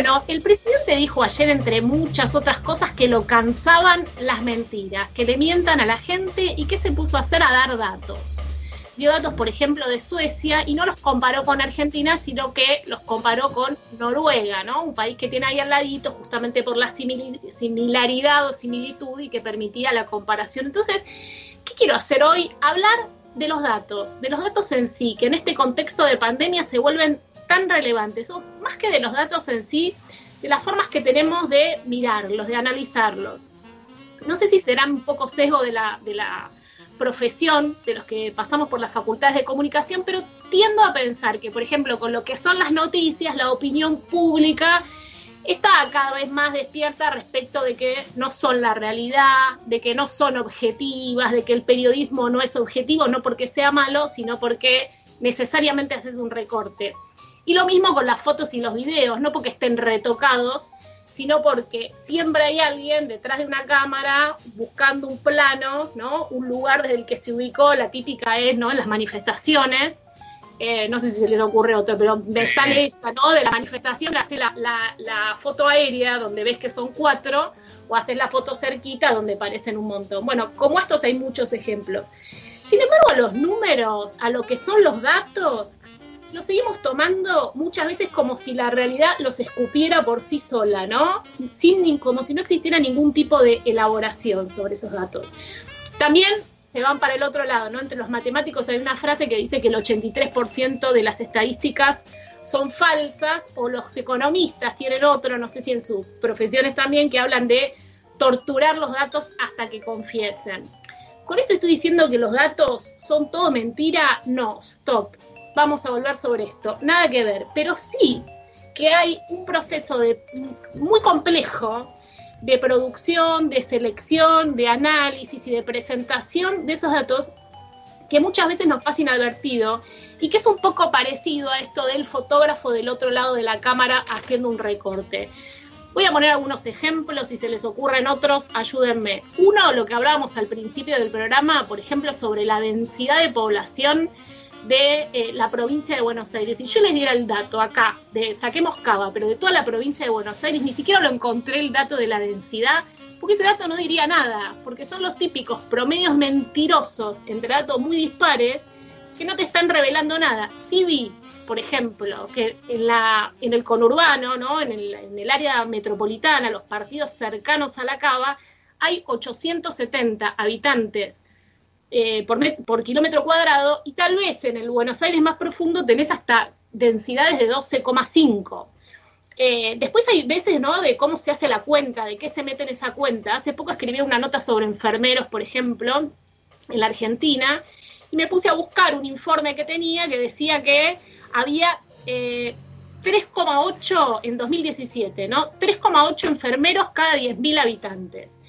Bueno, el presidente dijo ayer, entre muchas otras cosas, que lo cansaban las mentiras, que le mientan a la gente y que se puso a hacer a dar datos. Dio datos, por ejemplo, de Suecia y no los comparó con Argentina, sino que los comparó con Noruega, ¿no? Un país que tiene ahí al ladito, justamente por la similaridad o similitud y que permitía la comparación. Entonces, ¿qué quiero hacer hoy? Hablar de los datos, de los datos en sí, que en este contexto de pandemia se vuelven tan relevantes, o más que de los datos en sí, de las formas que tenemos de mirarlos, de analizarlos. No sé si será un poco sesgo de la, de la profesión, de los que pasamos por las facultades de comunicación, pero tiendo a pensar que, por ejemplo, con lo que son las noticias, la opinión pública está cada vez más despierta respecto de que no son la realidad, de que no son objetivas, de que el periodismo no es objetivo, no porque sea malo, sino porque necesariamente haces un recorte. Y lo mismo con las fotos y los videos, no porque estén retocados, sino porque siempre hay alguien detrás de una cámara buscando un plano, ¿no? Un lugar desde el que se ubicó, la típica es, ¿no? En las manifestaciones, eh, no sé si se les ocurre otro, pero me sale esa, ¿no? De la manifestación, hace la, la, foto aérea donde ves que son cuatro, o haces la foto cerquita donde parecen un montón. Bueno, como estos hay muchos ejemplos. Sin embargo, a los números, a lo que son los datos, lo seguimos tomando muchas veces como si la realidad los escupiera por sí sola, ¿no? Sin, como si no existiera ningún tipo de elaboración sobre esos datos. También se van para el otro lado, ¿no? Entre los matemáticos hay una frase que dice que el 83% de las estadísticas son falsas, o los economistas tienen otro, no sé si en sus profesiones también, que hablan de torturar los datos hasta que confiesen. ¿Con esto estoy diciendo que los datos son todo mentira? No, stop vamos a volver sobre esto. Nada que ver, pero sí que hay un proceso de, muy complejo de producción, de selección, de análisis y de presentación de esos datos que muchas veces nos pasa inadvertido y que es un poco parecido a esto del fotógrafo del otro lado de la cámara haciendo un recorte. Voy a poner algunos ejemplos, si se les ocurren otros, ayúdenme. Uno, lo que hablábamos al principio del programa, por ejemplo, sobre la densidad de población de eh, la provincia de Buenos Aires. Si yo les diera el dato acá, de saquemos Cava, pero de toda la provincia de Buenos Aires, ni siquiera lo encontré el dato de la densidad, porque ese dato no diría nada, porque son los típicos promedios mentirosos entre datos muy dispares que no te están revelando nada. Sí vi, por ejemplo, que en, la, en el conurbano, ¿no? en, el, en el área metropolitana, los partidos cercanos a la Cava, hay 870 habitantes eh, por, kilómetro cuadrado y tal vez en el Buenos Aires más profundo tenés hasta densidades de 12,5. Eh, después hay veces, ¿no? De cómo se hace la cuenta, de qué se mete en esa cuenta. Hace poco escribí una nota sobre enfermeros, por ejemplo, en la Argentina, y me puse a buscar un informe que tenía que decía que había 3,8 eh, en 2017, ¿no? 3,8 enfermeros cada 10.000 habitantes.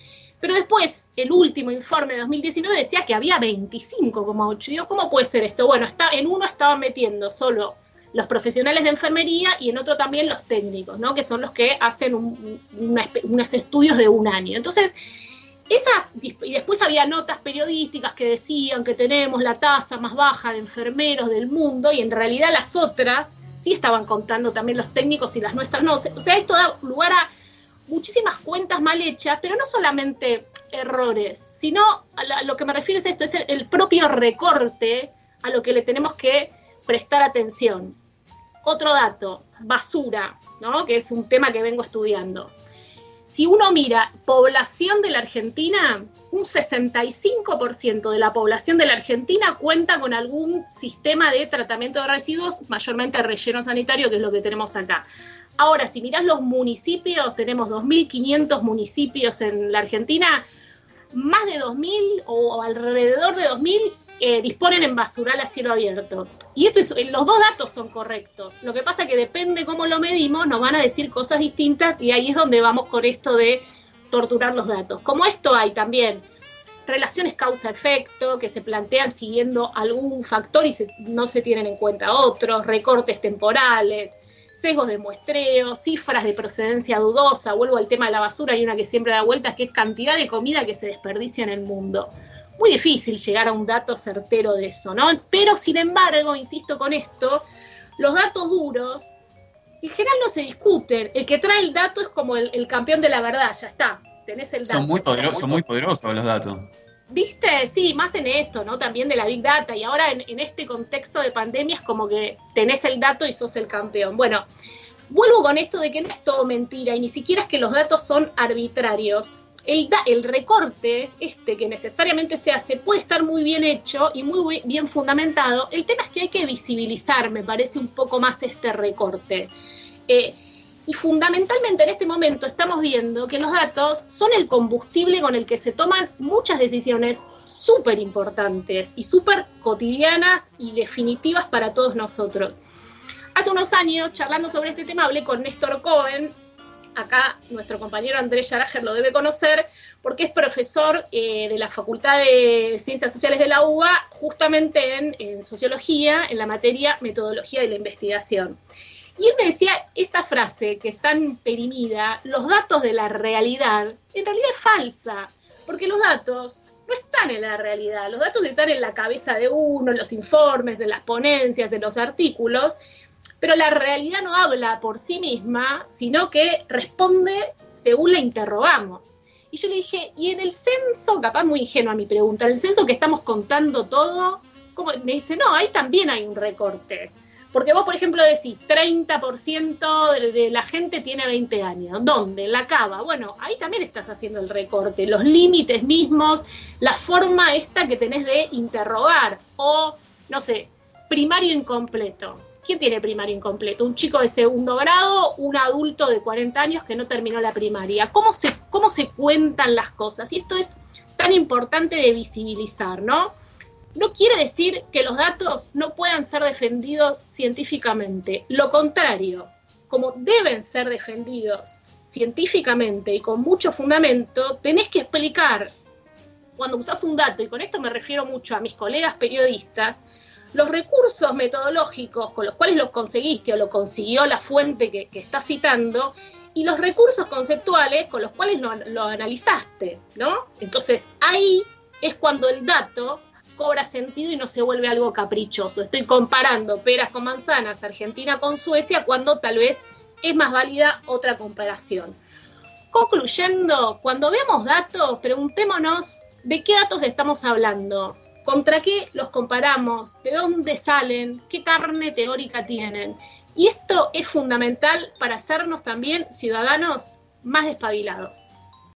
Pero después, el último informe de 2019 decía que había 25,8. Digo, ¿cómo puede ser esto? Bueno, está, en uno estaban metiendo solo los profesionales de enfermería y en otro también los técnicos, ¿no? Que son los que hacen unos estudios de un año. Entonces, esas, y después había notas periodísticas que decían que tenemos la tasa más baja de enfermeros del mundo y en realidad las otras sí estaban contando también los técnicos y las nuestras no. O sea, esto da lugar a muchísimas cuentas mal hechas, pero no solamente errores, sino a, lo que me refiero es esto, es el, propio recorte a lo que le tenemos que prestar atención. Otro dato, basura, ¿no? que es un tema que vengo estudiando. Si uno mira población de la Argentina, un 65% de la población de la Argentina cuenta con algún sistema de tratamiento de residuos, mayormente relleno sanitario, que es lo que tenemos acá. Ahora, si mirás los municipios, tenemos 2.500 municipios en la Argentina, más de 2.000 o alrededor de 2.000 eh, disponen en basural a cielo abierto. Y esto es, los dos datos son correctos. Lo que pasa es que depende cómo lo medimos, nos van a decir cosas distintas y ahí es donde vamos con esto de torturar los datos. Como esto hay también relaciones causa-efecto que se plantean siguiendo algún factor y no se tienen en cuenta otros, recortes temporales, sesgos de muestreo, cifras de procedencia dudosa, vuelvo al tema de la basura, hay una que siempre da vueltas, que es cantidad de comida que se desperdicia en el mundo. Muy difícil llegar a un dato certero de eso, ¿no? Pero sin embargo, insisto con esto, los datos duros en general no se discuten. El que trae el dato es como el, campeón de la verdad, ya está. Tenés el dato. Son muy, son muy poderosos los datos. ¿Viste? Sí, más en esto, ¿no? También de la Big Data. Y ahora en, este contexto de pandemia es como que tenés el dato y sos el campeón. Bueno, vuelvo con esto de que no es todo mentira y ni siquiera es que los datos son arbitrarios el, el, recorte, este que necesariamente se hace, puede estar muy bien hecho y muy bien fundamentado. El tema es que hay que visibilizar, me parece, un poco más este recorte. Eh, y fundamentalmente en este momento estamos viendo que los datos son el combustible con el que se toman muchas decisiones súper importantes y súper cotidianas y definitivas para todos nosotros. Hace unos años, charlando sobre este tema, hablé con Néstor Cohen, acá nuestro compañero Andrés Yarager lo debe conocer, porque es profesor eh, de la Facultad de Ciencias Sociales de la UBA, justamente en, Sociología, en la materia Metodología de la Investigación. Y él me decía esta frase que es tan perimida, los datos de la realidad, en realidad es falsa, porque los datos no están en la realidad, los datos están en la cabeza de uno, en los informes, de las ponencias, en los artículos, pero la realidad no habla por sí misma, sino que responde según la interrogamos. Y yo le dije, y en el censo, capaz muy ingenua mi pregunta, en el censo que estamos contando todo, ¿cómo? me dice, no, ahí también hay un recorte. Porque vos, por ejemplo, decís, 30% de, la gente tiene 20 años. ¿Dónde? La cava. Bueno, ahí también estás haciendo el recorte. Los límites mismos, la forma esta que tenés de interrogar. O, no sé, primario incompleto. ¿Quién tiene primaria incompleto? Un chico de segundo grado, un adulto de 40 años que no terminó la primaria. ¿Cómo se, cómo se cuentan las cosas? Y esto es tan importante de visibilizar, ¿no? No quiere decir que los datos no puedan ser defendidos científicamente. Lo contrario, como deben ser defendidos científicamente y con mucho fundamento, tenés que explicar cuando usas un dato, y con esto me refiero mucho a mis colegas periodistas, los recursos metodológicos con los cuales lo conseguiste o lo consiguió la fuente que, está citando y los recursos conceptuales con los cuales lo, analizaste, ¿no? Entonces ahí es cuando el dato cobra sentido y no se vuelve algo caprichoso. Estoy comparando peras con manzanas, Argentina con Suecia, cuando tal vez es más válida otra comparación. Concluyendo, cuando veamos datos, preguntémonos de qué datos estamos hablando. ¿Contra qué los comparamos? ¿De dónde salen? ¿Qué carne teórica tienen? Y esto es fundamental para hacernos también ciudadanos más despabilados.